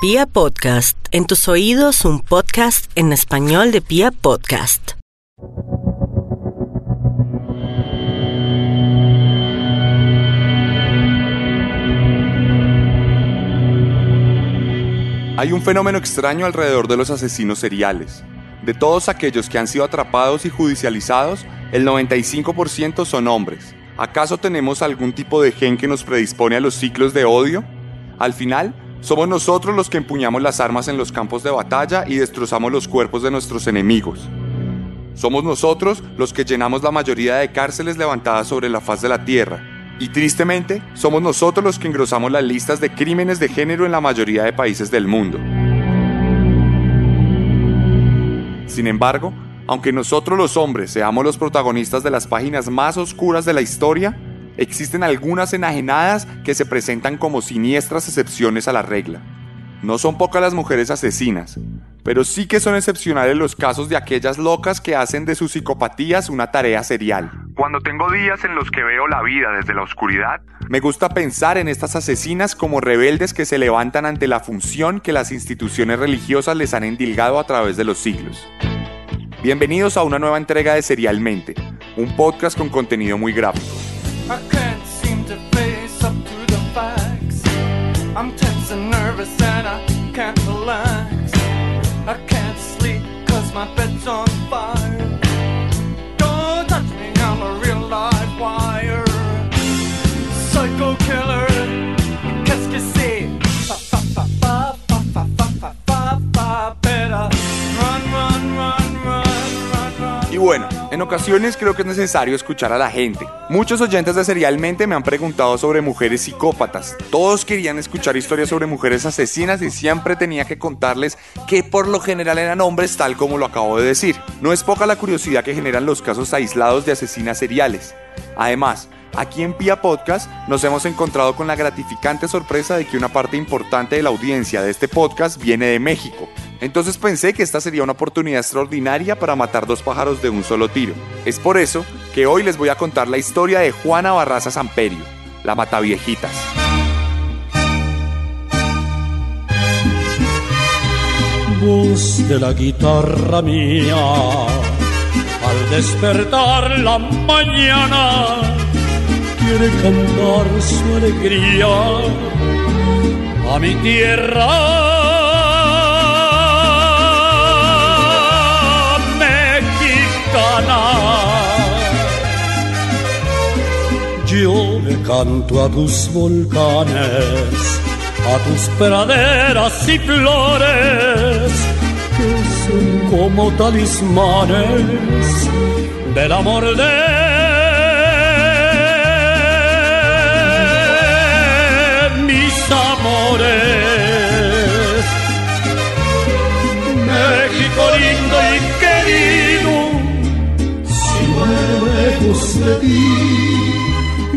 Pia Podcast, en tus oídos un podcast en español de Pia Podcast. Hay un fenómeno extraño alrededor de los asesinos seriales. De todos aquellos que han sido atrapados y judicializados, el 95% son hombres. ¿Acaso tenemos algún tipo de gen que nos predispone a los ciclos de odio? Al final, somos nosotros los que empuñamos las armas en los campos de batalla y destrozamos los cuerpos de nuestros enemigos. Somos nosotros los que llenamos la mayoría de cárceles levantadas sobre la faz de la Tierra. Y tristemente, somos nosotros los que engrosamos las listas de crímenes de género en la mayoría de países del mundo. Sin embargo, aunque nosotros los hombres seamos los protagonistas de las páginas más oscuras de la historia, existen algunas enajenadas que se presentan como siniestras excepciones a la regla. No son pocas las mujeres asesinas, pero sí que son excepcionales los casos de aquellas locas que hacen de sus psicopatías una tarea serial. Cuando tengo días en los que veo la vida desde la oscuridad, me gusta pensar en estas asesinas como rebeldes que se levantan ante la función que las instituciones religiosas les han endilgado a través de los siglos. Bienvenidos a una nueva entrega de Serialmente, un podcast con contenido muy gráfico. On fire. Don't touch me, I'm a real live wire. Psycho killer, better. Run, run, run, run, run, run. Y bueno, en ocasiones creo que es necesario escuchar a la gente. Muchos oyentes de Serialmente me han preguntado sobre mujeres psicópatas. Todos querían escuchar historias sobre mujeres asesinas y siempre tenía que contarles que por lo general eran hombres tal como lo acabo de decir. No es poca la curiosidad que generan los casos aislados de asesinas seriales. Además, Aquí en Pia Podcast nos hemos encontrado con la gratificante sorpresa de que una parte importante de la audiencia de este podcast viene de México. Entonces pensé que esta sería una oportunidad extraordinaria para matar dos pájaros de un solo tiro. Es por eso que hoy les voy a contar la historia de Juana Barraza Samperio, la Mataviejitas. voz de la guitarra mía al despertar la mañana quiere cantar su alegría a mi tierra. Yo le canto a tus volcanes a tus praderas y flores que son como talismanes del amor de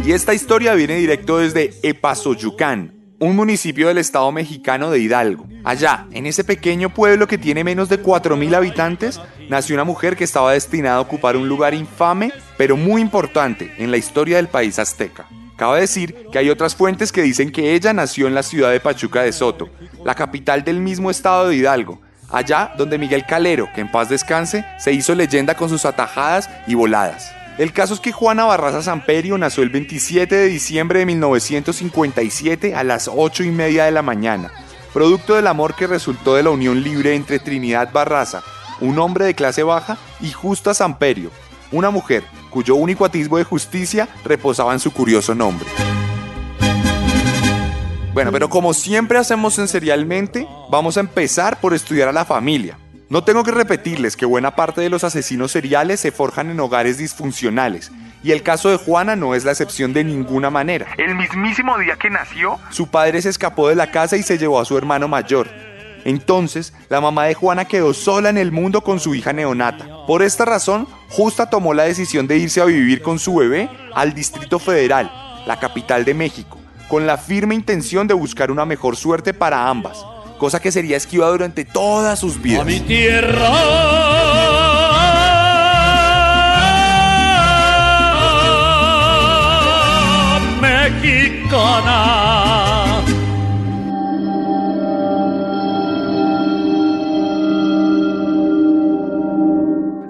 Y esta historia viene directo desde Epazoyucán, un municipio del estado mexicano de Hidalgo. Allá, en ese pequeño pueblo que tiene menos de 4.000 habitantes, nació una mujer que estaba destinada a ocupar un lugar infame, pero muy importante en la historia del país azteca. Cabe decir que hay otras fuentes que dicen que ella nació en la ciudad de Pachuca de Soto, la capital del mismo estado de Hidalgo, allá donde Miguel Calero, que en paz descanse, se hizo leyenda con sus atajadas y voladas. El caso es que Juana Barraza Samperio nació el 27 de diciembre de 1957 a las 8 y media de la mañana, producto del amor que resultó de la unión libre entre Trinidad Barraza, un hombre de clase baja, y Justa Samperio, una mujer cuyo único atisbo de justicia reposaba en su curioso nombre. Bueno, pero como siempre hacemos en Serialmente, vamos a empezar por estudiar a la familia. No tengo que repetirles que buena parte de los asesinos seriales se forjan en hogares disfuncionales, y el caso de Juana no es la excepción de ninguna manera. El mismísimo día que nació, su padre se escapó de la casa y se llevó a su hermano mayor. Entonces, la mamá de Juana quedó sola en el mundo con su hija neonata. Por esta razón, Justa tomó la decisión de irse a vivir con su bebé al Distrito Federal, la capital de México, con la firme intención de buscar una mejor suerte para ambas cosa que sería esquiva durante todas sus vidas. A mi tierra. mexicana.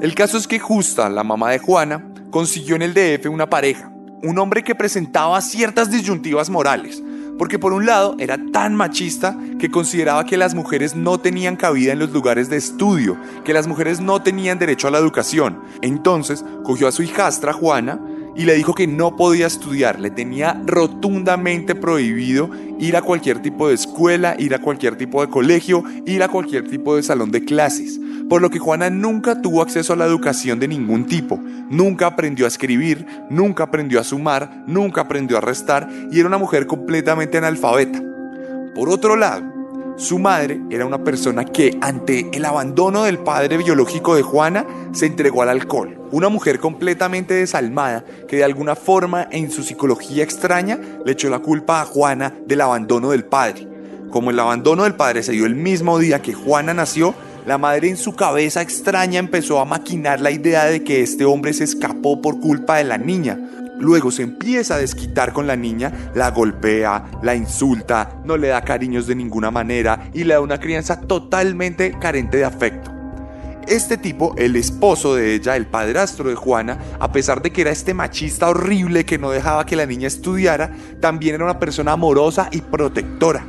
El caso es que Justa, la mamá de Juana, consiguió en el DF una pareja, un hombre que presentaba ciertas disyuntivas morales, porque por un lado era tan machista que consideraba que las mujeres no tenían cabida en los lugares de estudio, que las mujeres no tenían derecho a la educación. Entonces cogió a su hijastra Juana y le dijo que no podía estudiar, le tenía rotundamente prohibido ir a cualquier tipo de escuela, ir a cualquier tipo de colegio, ir a cualquier tipo de salón de clases, por lo que Juana nunca tuvo acceso a la educación de ningún tipo, nunca aprendió a escribir, nunca aprendió a sumar, nunca aprendió a restar y era una mujer completamente analfabeta. Por otro lado, su madre era una persona que ante el abandono del padre biológico de Juana se entregó al alcohol. Una mujer completamente desalmada que de alguna forma en su psicología extraña le echó la culpa a Juana del abandono del padre. Como el abandono del padre se dio el mismo día que Juana nació, la madre en su cabeza extraña empezó a maquinar la idea de que este hombre se escapó por culpa de la niña, Luego se empieza a desquitar con la niña, la golpea, la insulta, no le da cariños de ninguna manera y le da una crianza totalmente carente de afecto. Este tipo, el esposo de ella, el padrastro de Juana, a pesar de que era este machista horrible que no dejaba que la niña estudiara, también era una persona amorosa y protectora.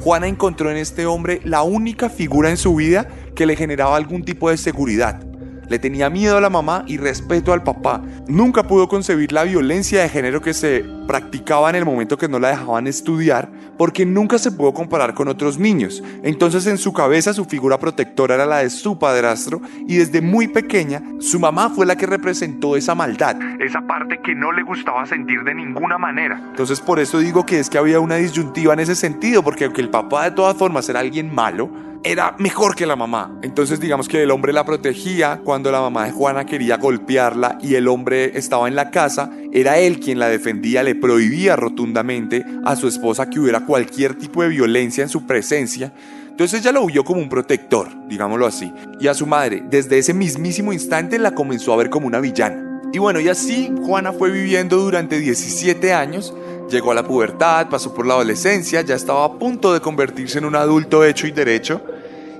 Juana encontró en este hombre la única figura en su vida que le generaba algún tipo de seguridad. Le tenía miedo a la mamá y respeto al papá. Nunca pudo concebir la violencia de género que se practicaba en el momento que no la dejaban estudiar, porque nunca se pudo comparar con otros niños. Entonces en su cabeza su figura protectora era la de su padrastro y desde muy pequeña su mamá fue la que representó esa maldad, esa parte que no le gustaba sentir de ninguna manera. Entonces por eso digo que es que había una disyuntiva en ese sentido, porque aunque el papá de todas formas era alguien malo, era mejor que la mamá. Entonces digamos que el hombre la protegía cuando la mamá de Juana quería golpearla y el hombre estaba en la casa, era él quien la defendía, le prohibía rotundamente a su esposa que hubiera cualquier tipo de violencia en su presencia. Entonces ella lo vio como un protector, digámoslo así. Y a su madre, desde ese mismísimo instante, la comenzó a ver como una villana. Y bueno, y así Juana fue viviendo durante 17 años Llegó a la pubertad, pasó por la adolescencia, ya estaba a punto de convertirse en un adulto hecho y derecho.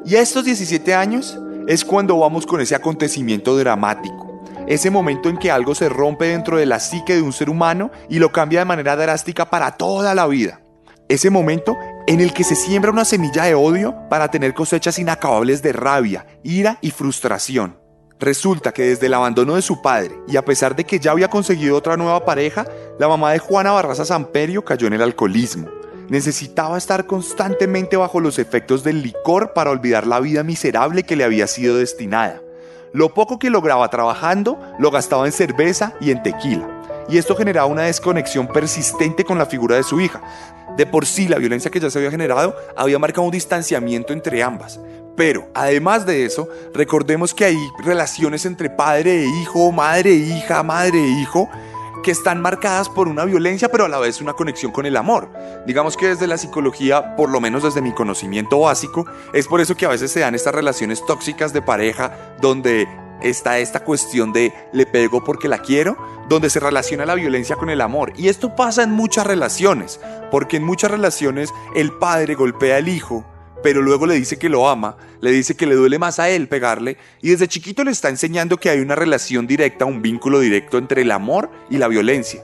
Y a estos 17 años es cuando vamos con ese acontecimiento dramático. Ese momento en que algo se rompe dentro de la psique de un ser humano y lo cambia de manera drástica para toda la vida. Ese momento en el que se siembra una semilla de odio para tener cosechas inacabables de rabia, ira y frustración. Resulta que desde el abandono de su padre y a pesar de que ya había conseguido otra nueva pareja, la mamá de Juana Barraza Samperio cayó en el alcoholismo. Necesitaba estar constantemente bajo los efectos del licor para olvidar la vida miserable que le había sido destinada. Lo poco que lograba trabajando lo gastaba en cerveza y en tequila, y esto generaba una desconexión persistente con la figura de su hija. De por sí, la violencia que ya se había generado había marcado un distanciamiento entre ambas, pero, además de eso, recordemos que hay relaciones entre padre e hijo, madre e hija, madre e hijo, que están marcadas por una violencia, pero a la vez una conexión con el amor. Digamos que desde la psicología, por lo menos desde mi conocimiento básico, es por eso que a veces se dan estas relaciones tóxicas de pareja donde está esta cuestión de le pego porque la quiero, donde se relaciona la violencia con el amor. Y esto pasa en muchas relaciones, porque en muchas relaciones el padre golpea al hijo pero luego le dice que lo ama, le dice que le duele más a él pegarle y desde chiquito le está enseñando que hay una relación directa, un vínculo directo entre el amor y la violencia.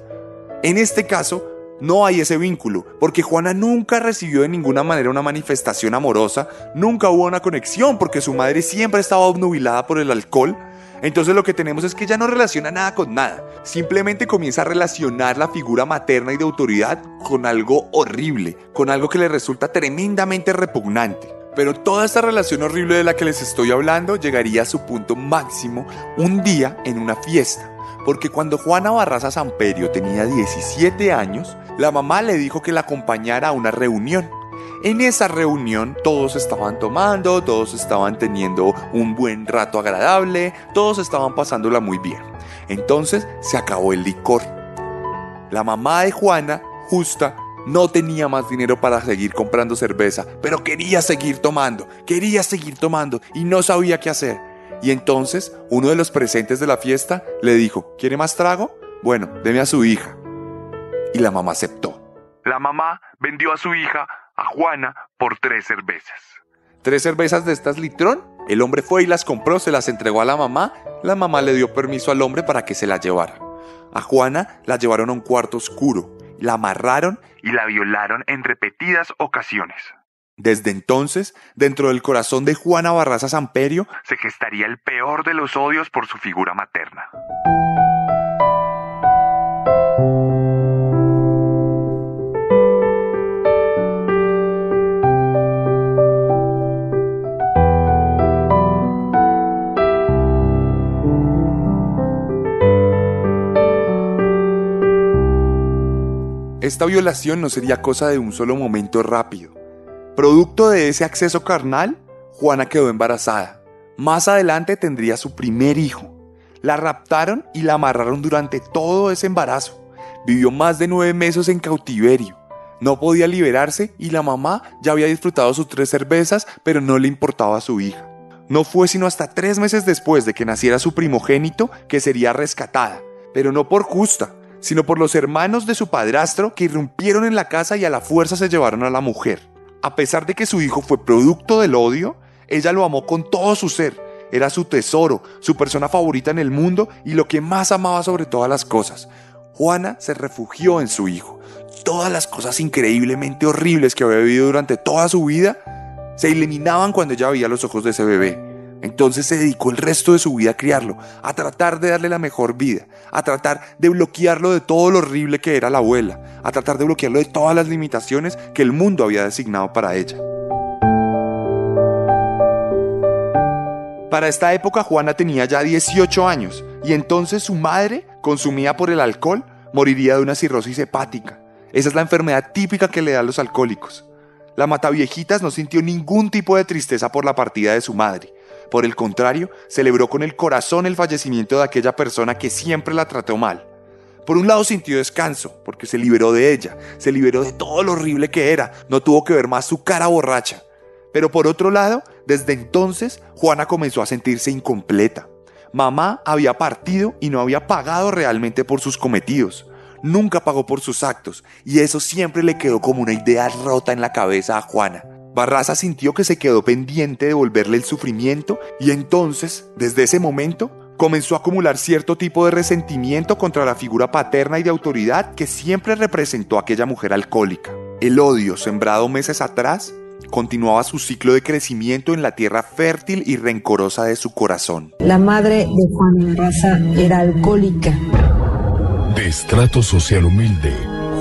En este caso, no hay ese vínculo, porque Juana nunca recibió de ninguna manera una manifestación amorosa, nunca hubo una conexión, porque su madre siempre estaba obnubilada por el alcohol, entonces lo que tenemos es que ella no relaciona nada con nada, simplemente comienza a relacionar la figura materna y de autoridad con algo horrible, con algo que le resulta tremendamente repugnante. Pero toda esta relación horrible de la que les estoy hablando llegaría a su punto máximo un día en una fiesta. Porque cuando Juana Barraza Samperio tenía 17 años, la mamá le dijo que la acompañara a una reunión. En esa reunión todos estaban tomando, todos estaban teniendo un buen rato agradable, todos estaban pasándola muy bien. Entonces se acabó el licor. La mamá de Juana, justa, no tenía más dinero para seguir comprando cerveza, pero quería seguir tomando, quería seguir tomando y no sabía qué hacer. Y entonces uno de los presentes de la fiesta le dijo, ¿quiere más trago? Bueno, deme a su hija. Y la mamá aceptó. La mamá vendió a su hija a Juana por tres cervezas. ¿Tres cervezas de estas litrón? El hombre fue y las compró, se las entregó a la mamá, la mamá le dio permiso al hombre para que se las llevara. A Juana la llevaron a un cuarto oscuro, la amarraron y la violaron en repetidas ocasiones. Desde entonces, dentro del corazón de Juana Barraza Samperio, se gestaría el peor de los odios por su figura materna. Esta violación no sería cosa de un solo momento rápido. Producto de ese acceso carnal, Juana quedó embarazada. Más adelante tendría su primer hijo. La raptaron y la amarraron durante todo ese embarazo. Vivió más de nueve meses en cautiverio. No podía liberarse y la mamá ya había disfrutado sus tres cervezas, pero no le importaba a su hija. No fue sino hasta tres meses después de que naciera su primogénito que sería rescatada, pero no por justa, sino por los hermanos de su padrastro que irrumpieron en la casa y a la fuerza se llevaron a la mujer. A pesar de que su hijo fue producto del odio, ella lo amó con todo su ser. Era su tesoro, su persona favorita en el mundo y lo que más amaba sobre todas las cosas. Juana se refugió en su hijo. Todas las cosas increíblemente horribles que había vivido durante toda su vida se eliminaban cuando ella veía los ojos de ese bebé. Entonces se dedicó el resto de su vida a criarlo, a tratar de darle la mejor vida, a tratar de bloquearlo de todo lo horrible que era la abuela, a tratar de bloquearlo de todas las limitaciones que el mundo había designado para ella. Para esta época Juana tenía ya 18 años y entonces su madre, consumida por el alcohol, moriría de una cirrosis hepática. Esa es la enfermedad típica que le da a los alcohólicos. La mataviejitas no sintió ningún tipo de tristeza por la partida de su madre. Por el contrario, celebró con el corazón el fallecimiento de aquella persona que siempre la trató mal. Por un lado sintió descanso, porque se liberó de ella, se liberó de todo lo horrible que era, no tuvo que ver más su cara borracha. Pero por otro lado, desde entonces, Juana comenzó a sentirse incompleta. Mamá había partido y no había pagado realmente por sus cometidos. Nunca pagó por sus actos, y eso siempre le quedó como una idea rota en la cabeza a Juana. Barraza sintió que se quedó pendiente de devolverle el sufrimiento y entonces, desde ese momento, comenzó a acumular cierto tipo de resentimiento contra la figura paterna y de autoridad que siempre representó aquella mujer alcohólica. El odio sembrado meses atrás continuaba su ciclo de crecimiento en la tierra fértil y rencorosa de su corazón. La madre de Juan Barraza era alcohólica. De estrato social humilde,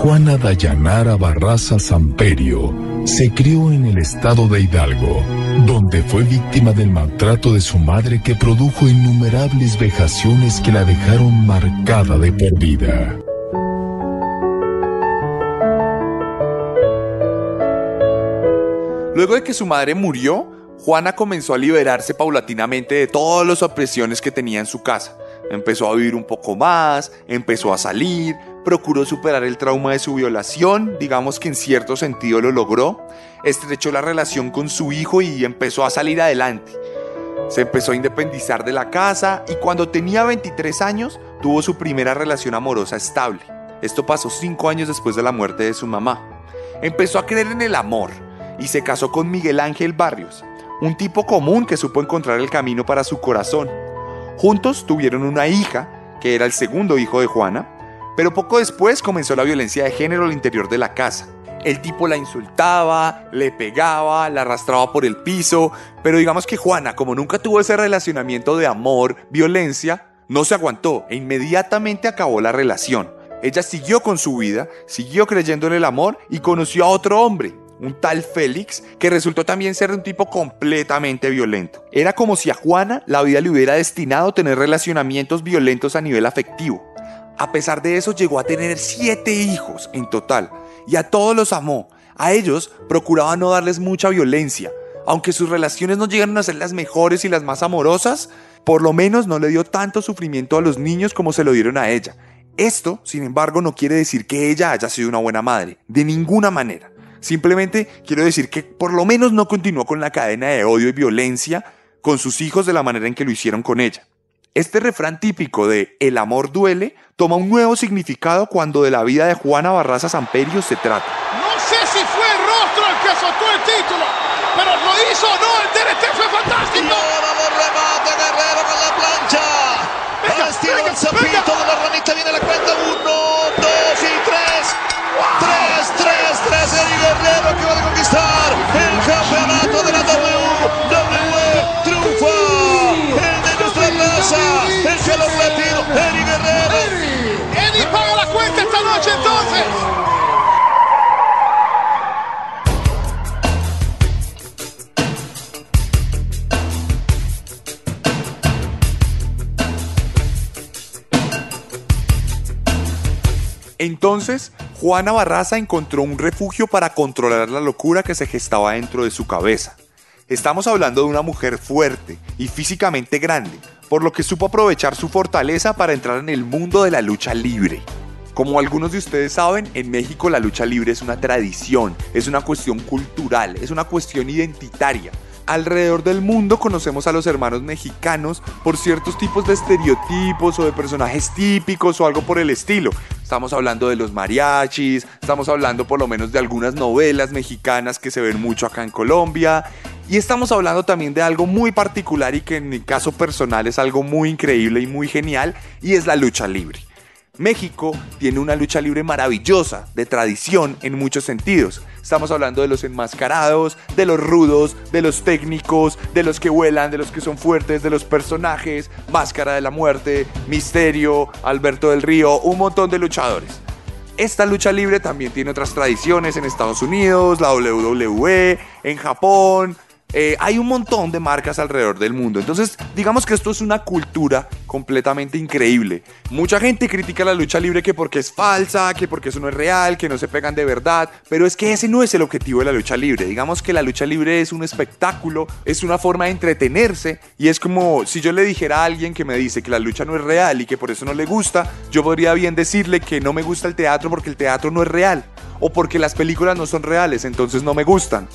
Juana Dayanara Barraza Samperio se crió en el estado de Hidalgo, donde fue víctima del maltrato de su madre que produjo innumerables vejaciones que la dejaron marcada de por vida. Luego de que su madre murió, Juana comenzó a liberarse paulatinamente de todas las opresiones que tenía en su casa. Empezó a vivir un poco más, empezó a salir, procuró superar el trauma de su violación, digamos que en cierto sentido lo logró, estrechó la relación con su hijo y empezó a salir adelante. Se empezó a independizar de la casa y cuando tenía 23 años tuvo su primera relación amorosa estable. Esto pasó 5 años después de la muerte de su mamá. Empezó a creer en el amor y se casó con Miguel Ángel Barrios, un tipo común que supo encontrar el camino para su corazón. Juntos tuvieron una hija, que era el segundo hijo de Juana, pero poco después comenzó la violencia de género al interior de la casa. El tipo la insultaba, le pegaba, la arrastraba por el piso, pero digamos que Juana, como nunca tuvo ese relacionamiento de amor, violencia, no se aguantó e inmediatamente acabó la relación. Ella siguió con su vida, siguió creyendo en el amor y conoció a otro hombre, un tal Félix, que resultó también ser un tipo completamente violento. Era como si a Juana la vida le hubiera destinado a tener relacionamientos violentos a nivel afectivo. A pesar de eso llegó a tener siete hijos en total y a todos los amó. A ellos procuraba no darles mucha violencia. Aunque sus relaciones no llegaron a ser las mejores y las más amorosas, por lo menos no le dio tanto sufrimiento a los niños como se lo dieron a ella. Esto, sin embargo, no quiere decir que ella haya sido una buena madre, de ninguna manera. Simplemente quiero decir que por lo menos no continuó con la cadena de odio y violencia con sus hijos de la manera en que lo hicieron con ella. Este refrán típico de El amor duele toma un nuevo significado cuando de la vida de Juana Barraza Samperio se trata. No sé si fue el rostro el que soltó el título, pero lo hizo o no, el DRT fue fantástico. Y ahora lo remata Guerrero con la plancha. Venga, Bastión, venga, venga. de la ranita viene la cuenta 1. Entonces, Juana Barraza encontró un refugio para controlar la locura que se gestaba dentro de su cabeza. Estamos hablando de una mujer fuerte y físicamente grande, por lo que supo aprovechar su fortaleza para entrar en el mundo de la lucha libre. Como algunos de ustedes saben, en México la lucha libre es una tradición, es una cuestión cultural, es una cuestión identitaria. Alrededor del mundo conocemos a los hermanos mexicanos por ciertos tipos de estereotipos o de personajes típicos o algo por el estilo. Estamos hablando de los mariachis, estamos hablando por lo menos de algunas novelas mexicanas que se ven mucho acá en Colombia. Y estamos hablando también de algo muy particular y que en mi caso personal es algo muy increíble y muy genial y es la lucha libre. México tiene una lucha libre maravillosa, de tradición en muchos sentidos. Estamos hablando de los enmascarados, de los rudos, de los técnicos, de los que vuelan, de los que son fuertes, de los personajes, Máscara de la Muerte, Misterio, Alberto del Río, un montón de luchadores. Esta lucha libre también tiene otras tradiciones en Estados Unidos, la WWE, en Japón, eh, hay un montón de marcas alrededor del mundo. Entonces, digamos que esto es una cultura completamente increíble. Mucha gente critica la lucha libre que porque es falsa, que porque eso no es real, que no se pegan de verdad. Pero es que ese no es el objetivo de la lucha libre. Digamos que la lucha libre es un espectáculo, es una forma de entretenerse. Y es como si yo le dijera a alguien que me dice que la lucha no es real y que por eso no le gusta, yo podría bien decirle que no me gusta el teatro porque el teatro no es real. O porque las películas no son reales, entonces no me gustan.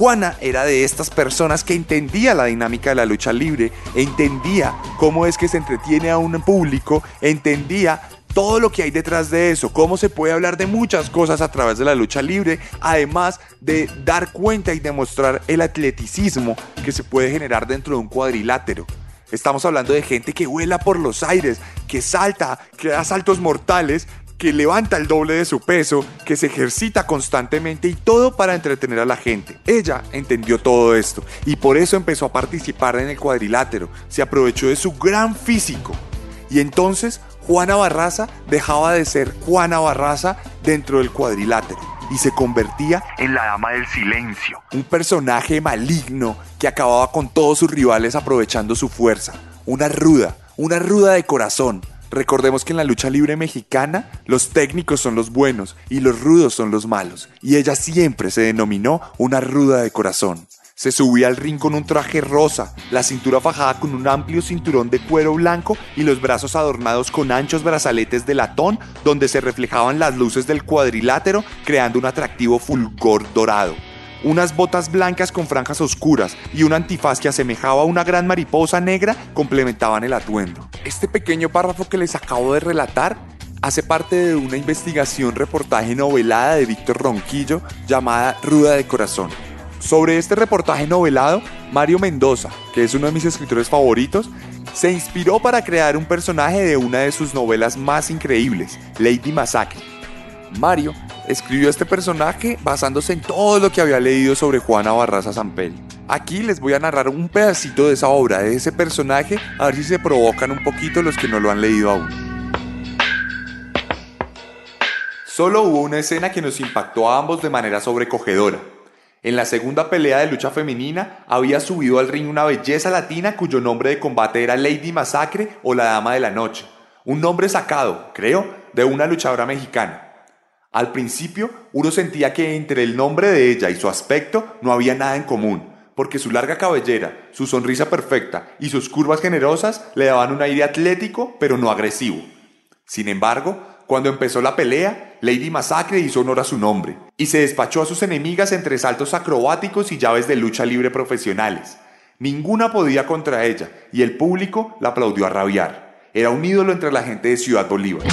Juana era de estas personas que entendía la dinámica de la lucha libre, entendía cómo es que se entretiene a un público, entendía todo lo que hay detrás de eso, cómo se puede hablar de muchas cosas a través de la lucha libre, además de dar cuenta y demostrar el atleticismo que se puede generar dentro de un cuadrilátero. Estamos hablando de gente que vuela por los aires, que salta, que da saltos mortales, que levanta el doble de su peso, que se ejercita constantemente y todo para entretener a la gente. Ella entendió todo esto y por eso empezó a participar en el cuadrilátero, se aprovechó de su gran físico. Y entonces Juana Barraza dejaba de ser Juana Barraza dentro del cuadrilátero y se convertía en la Dama del Silencio, un personaje maligno que acababa con todos sus rivales aprovechando su fuerza, una ruda, una ruda de corazón, Recordemos que en la lucha libre mexicana los técnicos son los buenos y los rudos son los malos, y ella siempre se denominó una ruda de corazón. Se subía al ring con un traje rosa, la cintura fajada con un amplio cinturón de cuero blanco y los brazos adornados con anchos brazaletes de latón donde se reflejaban las luces del cuadrilátero creando un atractivo fulgor dorado unas botas blancas con franjas oscuras y un antifaz que asemejaba a una gran mariposa negra complementaban el atuendo. Este pequeño párrafo que les acabo de relatar hace parte de una investigación reportaje novelada de Víctor Ronquillo llamada Ruda de Corazón. Sobre este reportaje novelado, Mario Mendoza, que es uno de mis escritores favoritos, se inspiró para crear un personaje de una de sus novelas más increíbles, Lady Massacre. Mario escribió este personaje basándose en todo lo que había leído sobre Juana Barraza Zampel. Aquí les voy a narrar un pedacito de esa obra, de ese personaje, a ver si se provocan un poquito los que no lo han leído aún. Solo hubo una escena que nos impactó a ambos de manera sobrecogedora. En la segunda pelea de lucha femenina había subido al ring una belleza latina cuyo nombre de combate era Lady Masacre o la Dama de la Noche, un nombre sacado, creo, de una luchadora mexicana. Al principio, uno sentía que entre el nombre de ella y su aspecto no había nada en común, porque su larga cabellera, su sonrisa perfecta y sus curvas generosas le daban un aire atlético pero no agresivo. Sin embargo, cuando empezó la pelea, Lady Masacre hizo honor a su nombre y se despachó a sus enemigas entre saltos acrobáticos y llaves de lucha libre profesionales. Ninguna podía contra ella y el público la aplaudió a rabiar. Era un ídolo entre la gente de Ciudad Bolívar.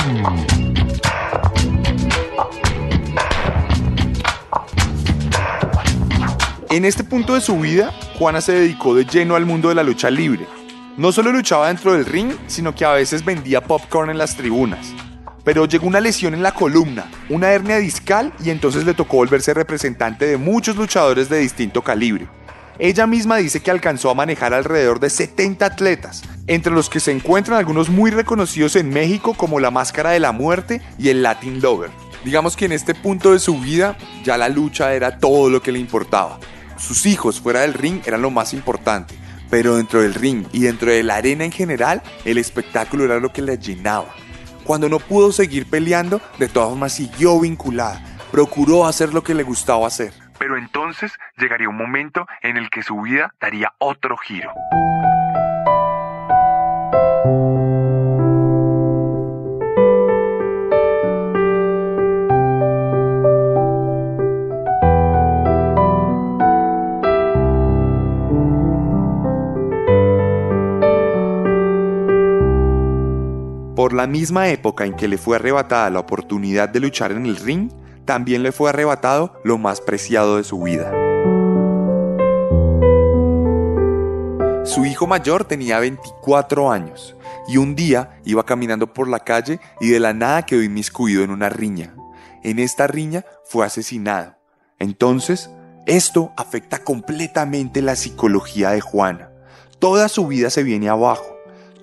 En este punto de su vida, Juana se dedicó de lleno al mundo de la lucha libre. No solo luchaba dentro del ring, sino que a veces vendía popcorn en las tribunas. Pero llegó una lesión en la columna, una hernia discal y entonces le tocó volverse representante de muchos luchadores de distinto calibre. Ella misma dice que alcanzó a manejar alrededor de 70 atletas, entre los que se encuentran algunos muy reconocidos en México como la Máscara de la Muerte y el Latin Lover. Digamos que en este punto de su vida ya la lucha era todo lo que le importaba. Sus hijos fuera del ring eran lo más importante, pero dentro del ring y dentro de la arena en general, el espectáculo era lo que le llenaba. Cuando no pudo seguir peleando, de todas formas siguió vinculada, procuró hacer lo que le gustaba hacer. Pero entonces llegaría un momento en el que su vida daría otro giro. Por la misma época en que le fue arrebatada la oportunidad de luchar en el ring, también le fue arrebatado lo más preciado de su vida. Su hijo mayor tenía 24 años y un día iba caminando por la calle y de la nada quedó inmiscuido en una riña. En esta riña fue asesinado. Entonces, esto afecta completamente la psicología de Juana. Toda su vida se viene abajo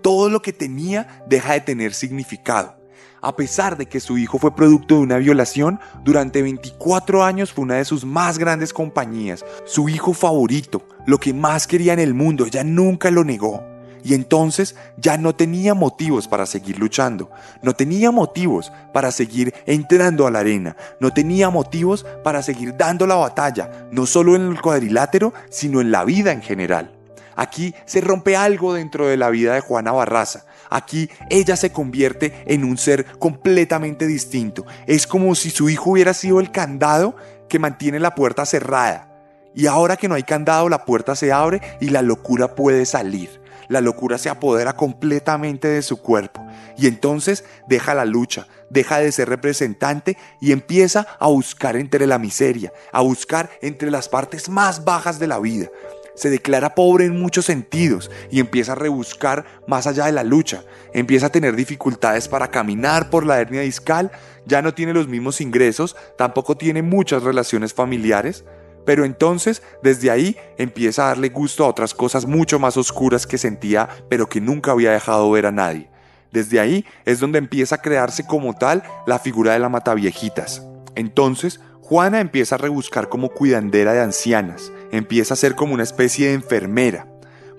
todo lo que tenía deja de tener significado. A pesar de que su hijo fue producto de una violación, durante 24 años fue una de sus más grandes compañías, su hijo favorito, lo que más quería en el mundo, ella nunca lo negó. Y entonces ya no tenía motivos para seguir luchando, no tenía motivos para seguir entrando a la arena, no tenía motivos para seguir dando la batalla, no solo en el cuadrilátero, sino en la vida en general. Aquí se rompe algo dentro de la vida de Juana Barraza. Aquí ella se convierte en un ser completamente distinto. Es como si su hijo hubiera sido el candado que mantiene la puerta cerrada. Y ahora que no hay candado, la puerta se abre y la locura puede salir. La locura se apodera completamente de su cuerpo. Y entonces deja la lucha, deja de ser representante y empieza a buscar entre la miseria, a buscar entre las partes más bajas de la vida se declara pobre en muchos sentidos y empieza a rebuscar más allá de la lucha, empieza a tener dificultades para caminar por la hernia discal, ya no tiene los mismos ingresos, tampoco tiene muchas relaciones familiares, pero entonces desde ahí empieza a darle gusto a otras cosas mucho más oscuras que sentía pero que nunca había dejado ver a nadie. Desde ahí es donde empieza a crearse como tal la figura de la mataviejitas. Entonces, Juana empieza a rebuscar como cuidandera de ancianas, empieza a ser como una especie de enfermera.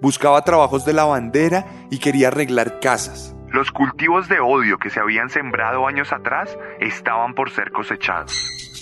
Buscaba trabajos de lavandera y quería arreglar casas. Los cultivos de odio que se habían sembrado años atrás estaban por ser cosechados.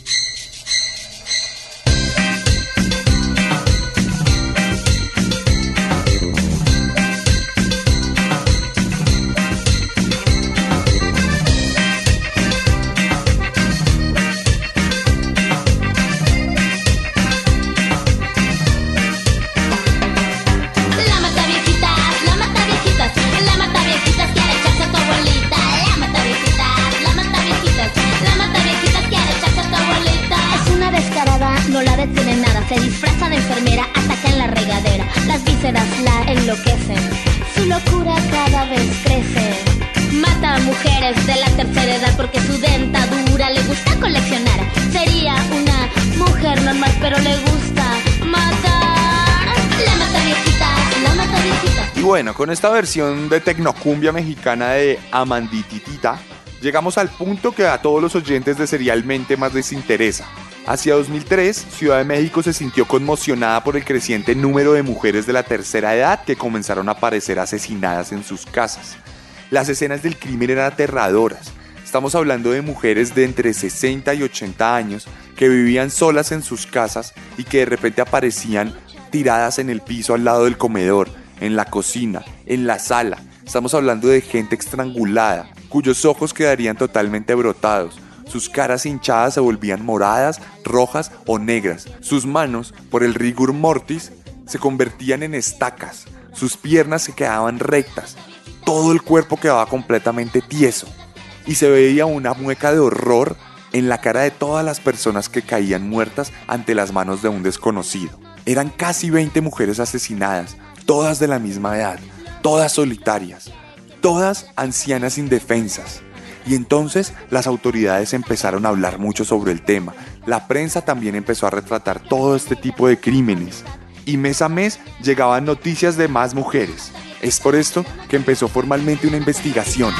Con esta versión de tecnocumbia mexicana de Amandititita, llegamos al punto que a todos los oyentes de Serialmente más les interesa. Hacia 2003, Ciudad de México se sintió conmocionada por el creciente número de mujeres de la tercera edad que comenzaron a aparecer asesinadas en sus casas. Las escenas del crimen eran aterradoras. Estamos hablando de mujeres de entre 60 y 80 años que vivían solas en sus casas y que de repente aparecían tiradas en el piso al lado del comedor, en la cocina, en la sala. Estamos hablando de gente estrangulada, cuyos ojos quedarían totalmente brotados. Sus caras hinchadas se volvían moradas, rojas o negras. Sus manos, por el rigor mortis, se convertían en estacas. Sus piernas se quedaban rectas. Todo el cuerpo quedaba completamente tieso. Y se veía una mueca de horror en la cara de todas las personas que caían muertas ante las manos de un desconocido. Eran casi 20 mujeres asesinadas, todas de la misma edad, todas solitarias, todas ancianas indefensas. Y entonces las autoridades empezaron a hablar mucho sobre el tema. La prensa también empezó a retratar todo este tipo de crímenes. Y mes a mes llegaban noticias de más mujeres. Es por esto que empezó formalmente una investigación.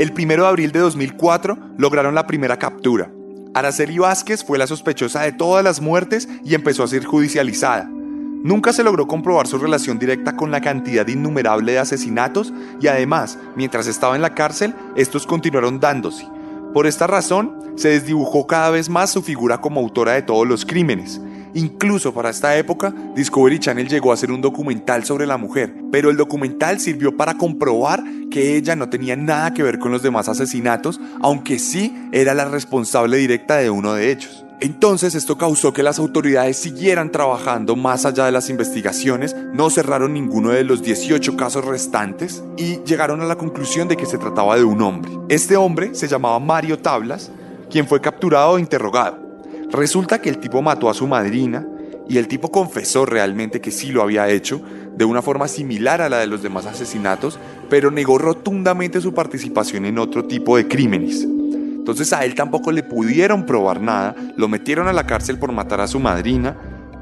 El 1 de abril de 2004 lograron la primera captura. Araceli Vázquez fue la sospechosa de todas las muertes y empezó a ser judicializada. Nunca se logró comprobar su relación directa con la cantidad innumerable de asesinatos y además, mientras estaba en la cárcel, estos continuaron dándose. Por esta razón, se desdibujó cada vez más su figura como autora de todos los crímenes. Incluso para esta época, Discovery Channel llegó a hacer un documental sobre la mujer, pero el documental sirvió para comprobar que ella no tenía nada que ver con los demás asesinatos, aunque sí era la responsable directa de uno de ellos. Entonces esto causó que las autoridades siguieran trabajando más allá de las investigaciones, no cerraron ninguno de los 18 casos restantes y llegaron a la conclusión de que se trataba de un hombre. Este hombre se llamaba Mario Tablas, quien fue capturado e interrogado. Resulta que el tipo mató a su madrina y el tipo confesó realmente que sí lo había hecho, de una forma similar a la de los demás asesinatos, pero negó rotundamente su participación en otro tipo de crímenes. Entonces a él tampoco le pudieron probar nada, lo metieron a la cárcel por matar a su madrina,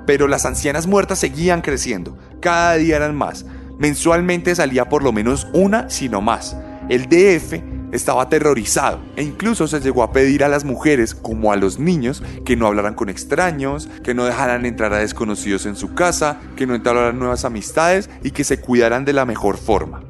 pero las ancianas muertas seguían creciendo, cada día eran más. Mensualmente salía por lo menos una, si no más. El DF estaba aterrorizado e incluso se llegó a pedir a las mujeres, como a los niños, que no hablaran con extraños, que no dejaran entrar a desconocidos en su casa, que no entraran nuevas amistades y que se cuidaran de la mejor forma.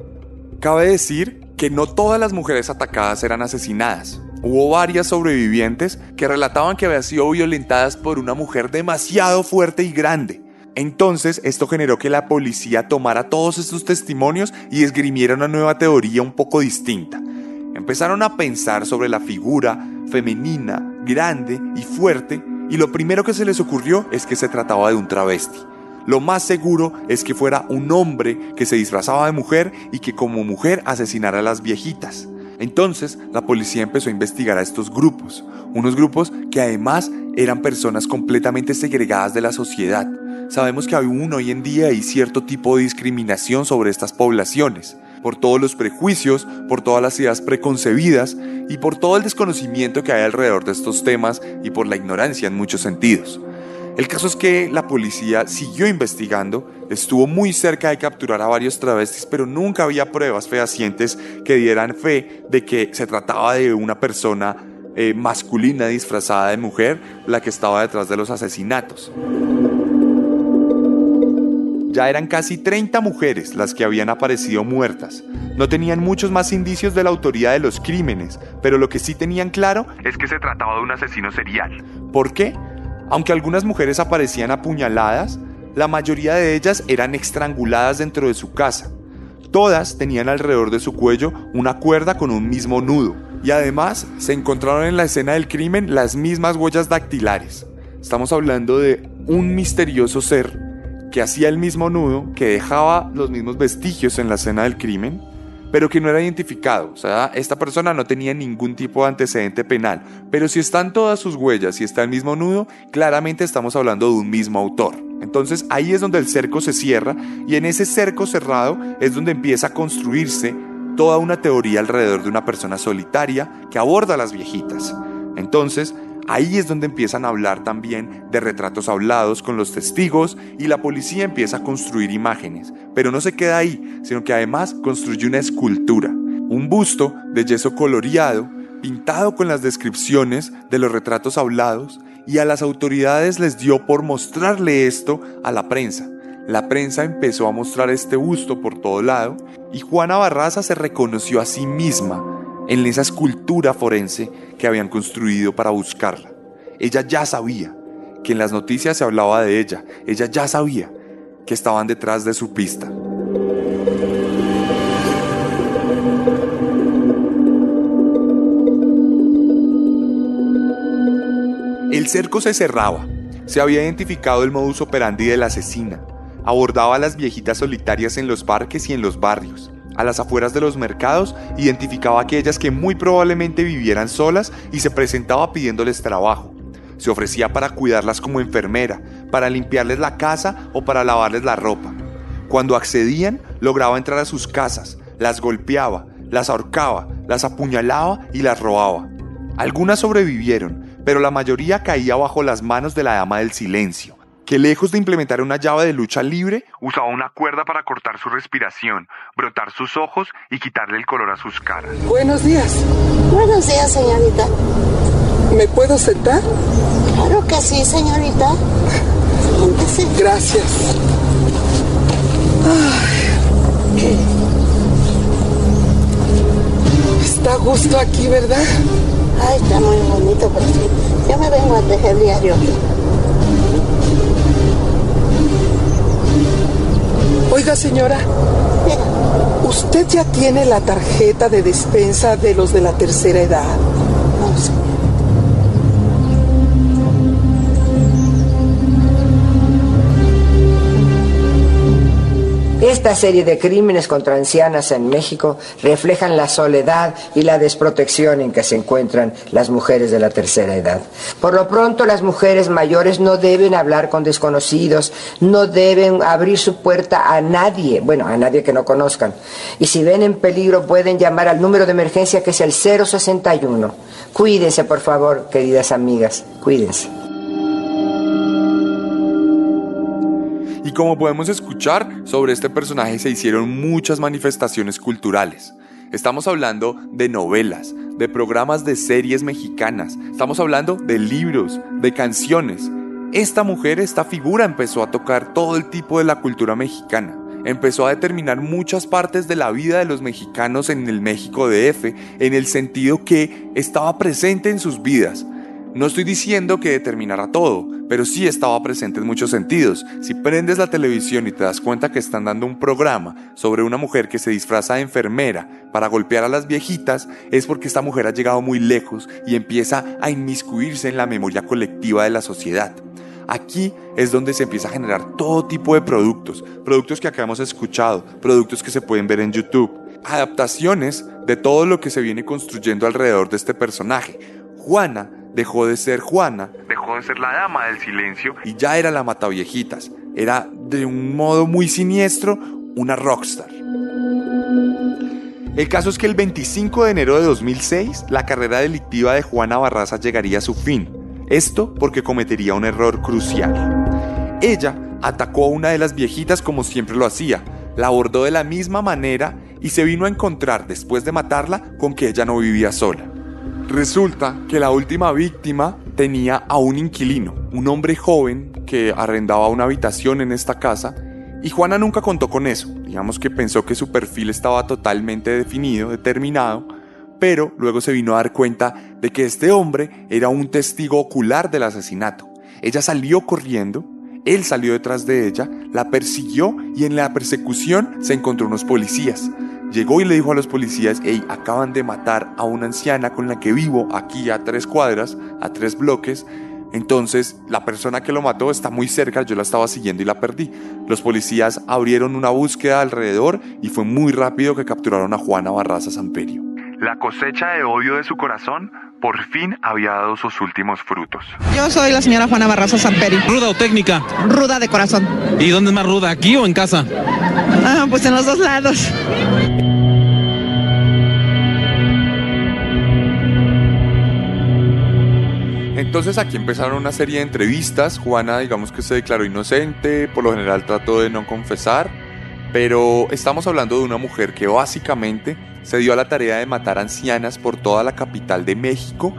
Cabe decir que no todas las mujeres atacadas eran asesinadas. Hubo varias sobrevivientes que relataban que habían sido violentadas por una mujer demasiado fuerte y grande. Entonces, esto generó que la policía tomara todos estos testimonios y esgrimiera una nueva teoría un poco distinta. Empezaron a pensar sobre la figura femenina, grande y fuerte, y lo primero que se les ocurrió es que se trataba de un travesti. Lo más seguro es que fuera un hombre que se disfrazaba de mujer y que como mujer asesinara a las viejitas. Entonces, la policía empezó a investigar a estos grupos, unos grupos que además eran personas completamente segregadas de la sociedad. Sabemos que aún hoy en día hay cierto tipo de discriminación sobre estas poblaciones, por todos los prejuicios, por todas las ideas preconcebidas y por todo el desconocimiento que hay alrededor de estos temas y por la ignorancia en muchos sentidos. El caso es que la policía siguió investigando, estuvo muy cerca de capturar a varios travestis, pero nunca había pruebas fehacientes que dieran fe de que se trataba de una persona eh, masculina disfrazada de mujer la que estaba detrás de los asesinatos. Ya eran casi 30 mujeres las que habían aparecido muertas. No tenían muchos más indicios de la autoría de los crímenes, pero lo que sí tenían claro es que se trataba de un asesino serial. ¿Por qué? Aunque algunas mujeres aparecían apuñaladas, la mayoría de ellas eran estranguladas dentro de su casa. Todas tenían alrededor de su cuello una cuerda con un mismo nudo, y además se encontraron en la escena del crimen las mismas huellas dactilares. Estamos hablando de un misterioso ser que hacía el mismo nudo, que dejaba los mismos vestigios en la escena del crimen, pero que no era identificado. O sea, esta persona no tenía ningún tipo de antecedente penal. Pero si están todas sus huellas y está el mismo nudo, claramente estamos hablando de un mismo autor. Entonces ahí es donde el cerco se cierra y en ese cerco cerrado es donde empieza a construirse toda una teoría alrededor de una persona solitaria que aborda las viejitas. Entonces, Ahí es donde empiezan a hablar también de retratos hablados con los testigos y la policía empieza a construir imágenes. Pero no se queda ahí, sino que además construye una escultura, un busto de yeso coloreado, pintado con las descripciones de los retratos hablados y a las autoridades les dio por mostrarle esto a la prensa. La prensa empezó a mostrar este busto por todo lado y Juana Barraza se reconoció a sí misma en esa escultura forense que habían construido para buscarla. Ella ya sabía que en las noticias se hablaba de ella, ella ya sabía que estaban detrás de su pista. El cerco se cerraba. Se había identificado el modus operandi de la asesina. Abordaba a las viejitas solitarias en los parques y en los barrios a las afueras de los mercados, identificaba a aquellas que muy probablemente vivieran solas y se presentaba pidiéndoles trabajo. Se ofrecía para cuidarlas como enfermera, para limpiarles la casa o para lavarles la ropa. Cuando accedían, lograba entrar a sus casas, las golpeaba, las ahorcaba, las apuñalaba y las robaba. Algunas sobrevivieron, pero la mayoría caía bajo las manos de la dama del silencio que lejos de implementar una llave de lucha libre, usaba una cuerda para cortar su respiración, brotar sus ojos y quitarle el color a sus caras. Buenos días. Buenos días, señorita. ¿Me puedo sentar? Claro que sí, señorita. Siéntese. Gracias. Ay. Está a gusto aquí, ¿verdad? Ay, está muy bonito, pero sí. Yo me vengo a tejer diario. Oiga, señora, ¿usted ya tiene la tarjeta de despensa de los de la tercera edad? Esta serie de crímenes contra ancianas en México reflejan la soledad y la desprotección en que se encuentran las mujeres de la tercera edad. Por lo pronto, las mujeres mayores no deben hablar con desconocidos, no deben abrir su puerta a nadie, bueno, a nadie que no conozcan. Y si ven en peligro, pueden llamar al número de emergencia que es el 061. Cuídense, por favor, queridas amigas, cuídense. Y como podemos escuchar, sobre este personaje se hicieron muchas manifestaciones culturales. Estamos hablando de novelas, de programas de series mexicanas, estamos hablando de libros, de canciones. Esta mujer, esta figura empezó a tocar todo el tipo de la cultura mexicana. Empezó a determinar muchas partes de la vida de los mexicanos en el México DF, en el sentido que estaba presente en sus vidas. No estoy diciendo que determinara todo, pero sí estaba presente en muchos sentidos. Si prendes la televisión y te das cuenta que están dando un programa sobre una mujer que se disfraza de enfermera para golpear a las viejitas, es porque esta mujer ha llegado muy lejos y empieza a inmiscuirse en la memoria colectiva de la sociedad. Aquí es donde se empieza a generar todo tipo de productos, productos que acá hemos escuchado, productos que se pueden ver en YouTube, adaptaciones de todo lo que se viene construyendo alrededor de este personaje. Juana dejó de ser Juana, dejó de ser la dama del silencio y ya era la mataviejitas. Era de un modo muy siniestro una rockstar. El caso es que el 25 de enero de 2006 la carrera delictiva de Juana Barraza llegaría a su fin. Esto porque cometería un error crucial. Ella atacó a una de las viejitas como siempre lo hacía, la abordó de la misma manera y se vino a encontrar después de matarla con que ella no vivía sola. Resulta que la última víctima tenía a un inquilino, un hombre joven que arrendaba una habitación en esta casa y Juana nunca contó con eso. Digamos que pensó que su perfil estaba totalmente definido, determinado, pero luego se vino a dar cuenta de que este hombre era un testigo ocular del asesinato. Ella salió corriendo, él salió detrás de ella, la persiguió y en la persecución se encontró unos policías. Llegó y le dijo a los policías, hey, acaban de matar a una anciana con la que vivo aquí a tres cuadras, a tres bloques. Entonces, la persona que lo mató está muy cerca, yo la estaba siguiendo y la perdí. Los policías abrieron una búsqueda alrededor y fue muy rápido que capturaron a Juana Barraza Samperio. La cosecha de odio de su corazón por fin había dado sus últimos frutos. Yo soy la señora Juana Barraza Samperi. ¿Ruda o técnica? Ruda de corazón. ¿Y dónde es más ruda, aquí o en casa? Ah, pues en los dos lados. Entonces aquí empezaron una serie de entrevistas. Juana, digamos que se declaró inocente, por lo general trató de no confesar, pero estamos hablando de una mujer que básicamente se dio a la tarea de matar ancianas por toda la capital de México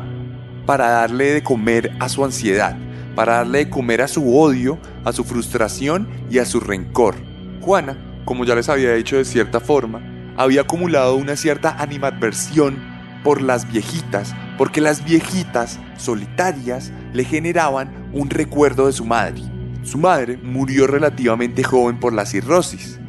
para darle de comer a su ansiedad, para darle de comer a su odio, a su frustración y a su rencor. Juana, como ya les había dicho de cierta forma, había acumulado una cierta animadversión por las viejitas, porque las viejitas solitarias le generaban un recuerdo de su madre. Su madre murió relativamente joven por la cirrosis.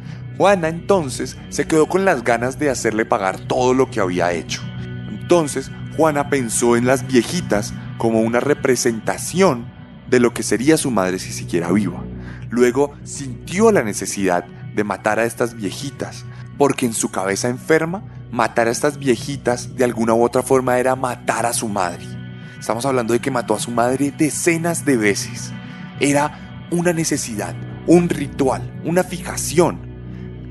Juana entonces se quedó con las ganas de hacerle pagar todo lo que había hecho. Entonces Juana pensó en las viejitas como una representación de lo que sería su madre si siguiera viva. Luego sintió la necesidad de matar a estas viejitas, porque en su cabeza enferma, matar a estas viejitas de alguna u otra forma era matar a su madre. Estamos hablando de que mató a su madre decenas de veces. Era una necesidad, un ritual, una fijación.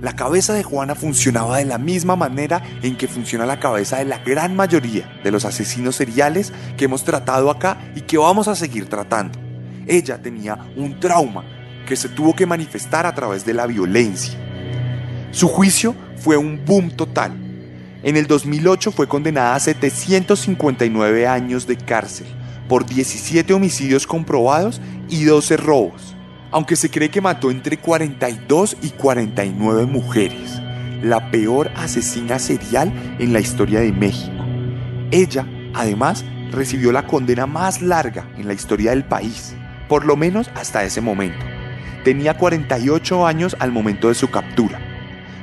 La cabeza de Juana funcionaba de la misma manera en que funciona la cabeza de la gran mayoría de los asesinos seriales que hemos tratado acá y que vamos a seguir tratando. Ella tenía un trauma que se tuvo que manifestar a través de la violencia. Su juicio fue un boom total. En el 2008 fue condenada a 759 años de cárcel por 17 homicidios comprobados y 12 robos, aunque se cree que mató entre 42 y 49 mujeres, la peor asesina serial en la historia de México. Ella, además, recibió la condena más larga en la historia del país, por lo menos hasta ese momento. Tenía 48 años al momento de su captura.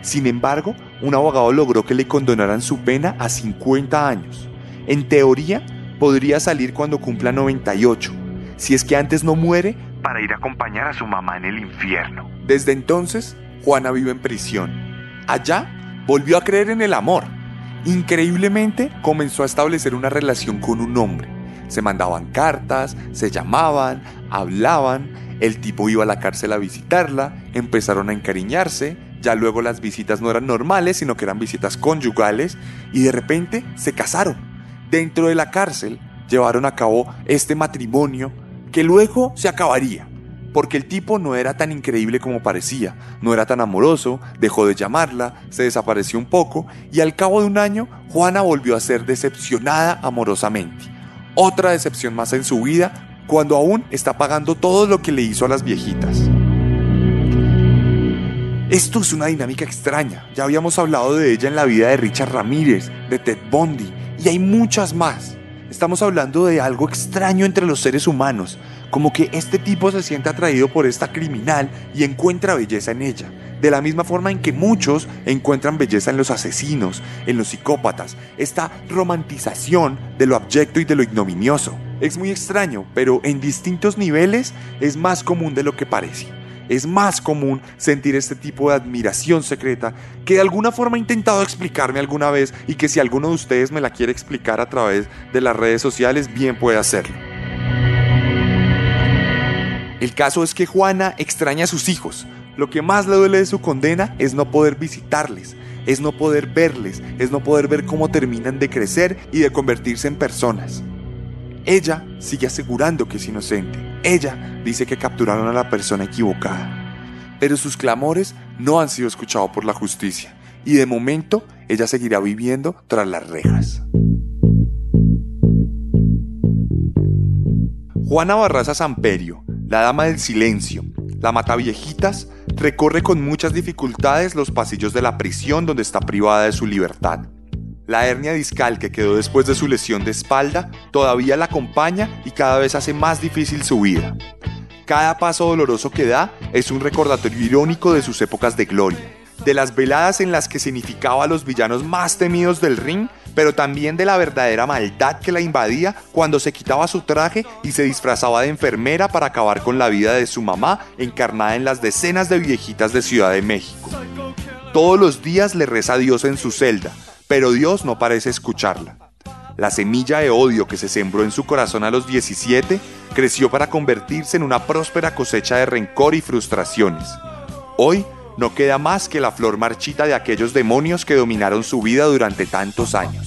Sin embargo, un abogado logró que le condonaran su pena a 50 años. En teoría, podría salir cuando cumpla 98, si es que antes no muere, para ir a acompañar a su mamá en el infierno. Desde entonces, Juana vive en prisión. Allá, volvió a creer en el amor. Increíblemente, comenzó a establecer una relación con un hombre. Se mandaban cartas, se llamaban, hablaban, el tipo iba a la cárcel a visitarla, empezaron a encariñarse, ya luego las visitas no eran normales, sino que eran visitas conyugales, y de repente se casaron. Dentro de la cárcel llevaron a cabo este matrimonio que luego se acabaría, porque el tipo no era tan increíble como parecía, no era tan amoroso, dejó de llamarla, se desapareció un poco, y al cabo de un año, Juana volvió a ser decepcionada amorosamente. Otra decepción más en su vida cuando aún está pagando todo lo que le hizo a las viejitas. Esto es una dinámica extraña, ya habíamos hablado de ella en la vida de Richard Ramírez, de Ted Bundy, y hay muchas más. Estamos hablando de algo extraño entre los seres humanos, como que este tipo se siente atraído por esta criminal y encuentra belleza en ella, de la misma forma en que muchos encuentran belleza en los asesinos, en los psicópatas, esta romantización de lo abyecto y de lo ignominioso. Es muy extraño, pero en distintos niveles es más común de lo que parece es más común sentir este tipo de admiración secreta que de alguna forma he intentado explicarme alguna vez y que si alguno de ustedes me la quiere explicar a través de las redes sociales, bien puede hacerlo. El caso es que Juana extraña a sus hijos. Lo que más le duele de su condena es no poder visitarles, es no poder verles, es no poder ver cómo terminan de crecer y de convertirse en personas. Ella sigue asegurando que es inocente. Ella dice que capturaron a la persona equivocada. Pero sus clamores no han sido escuchados por la justicia y de momento ella seguirá viviendo tras las rejas. Juana Barraza Samperio, la dama del silencio, la mataviejitas, recorre con muchas dificultades los pasillos de la prisión donde está privada de su libertad. La hernia discal que quedó después de su lesión de espalda todavía la acompaña y cada vez hace más difícil su vida. Cada paso doloroso que da es un recordatorio irónico de sus épocas de gloria, de las veladas en las que significaba a los villanos más temidos del ring, pero también de la verdadera maldad que la invadía cuando se quitaba su traje y se disfrazaba de enfermera para acabar con la vida de su mamá encarnada en las decenas de viejitas de Ciudad de México. Todos los días le reza a Dios en su celda, pero Dios no parece escucharla. La semilla de odio que se sembró en su corazón a los 17 creció para convertirse en una próspera cosecha de rencor y frustraciones. Hoy no queda más que la flor marchita de aquellos demonios que dominaron su vida durante tantos años.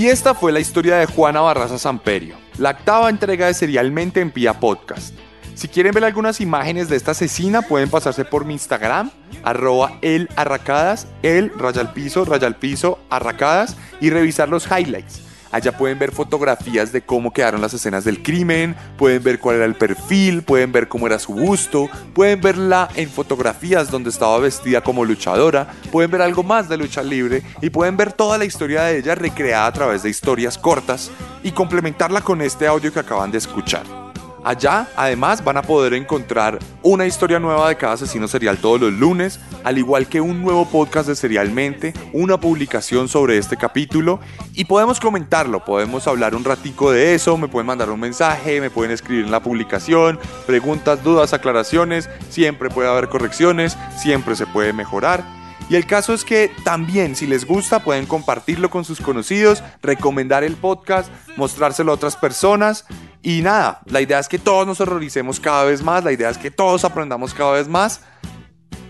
Y esta fue la historia de Juana Barraza Samperio, la octava entrega de Serialmente en Pia Podcast. Si quieren ver algunas imágenes de esta asesina, pueden pasarse por mi Instagram, arroba el arracadas, el rayal piso, rayal piso, arracadas, y revisar los highlights. Allá pueden ver fotografías de cómo quedaron las escenas del crimen, pueden ver cuál era el perfil, pueden ver cómo era su busto, pueden verla en fotografías donde estaba vestida como luchadora, pueden ver algo más de lucha libre y pueden ver toda la historia de ella recreada a través de historias cortas y complementarla con este audio que acaban de escuchar. Allá, además, van a poder encontrar una historia nueva de cada asesino serial todos los lunes, al igual que un nuevo podcast de Serialmente, una publicación sobre este capítulo y podemos comentarlo, podemos hablar un ratico de eso, me pueden mandar un mensaje, me pueden escribir en la publicación, preguntas, dudas, aclaraciones, siempre puede haber correcciones, siempre se puede mejorar. Y el caso es que también, si les gusta, pueden compartirlo con sus conocidos, recomendar el podcast, mostrárselo a otras personas. Y nada, la idea es que todos nos horroricemos cada vez más, la idea es que todos aprendamos cada vez más.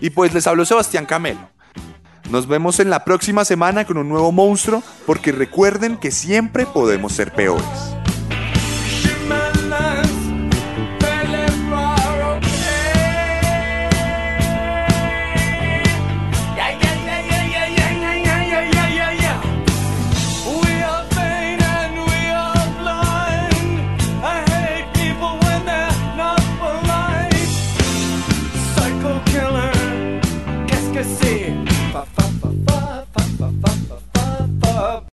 Y pues les hablo Sebastián Camelo. Nos vemos en la próxima semana con un nuevo monstruo, porque recuerden que siempre podemos ser peores.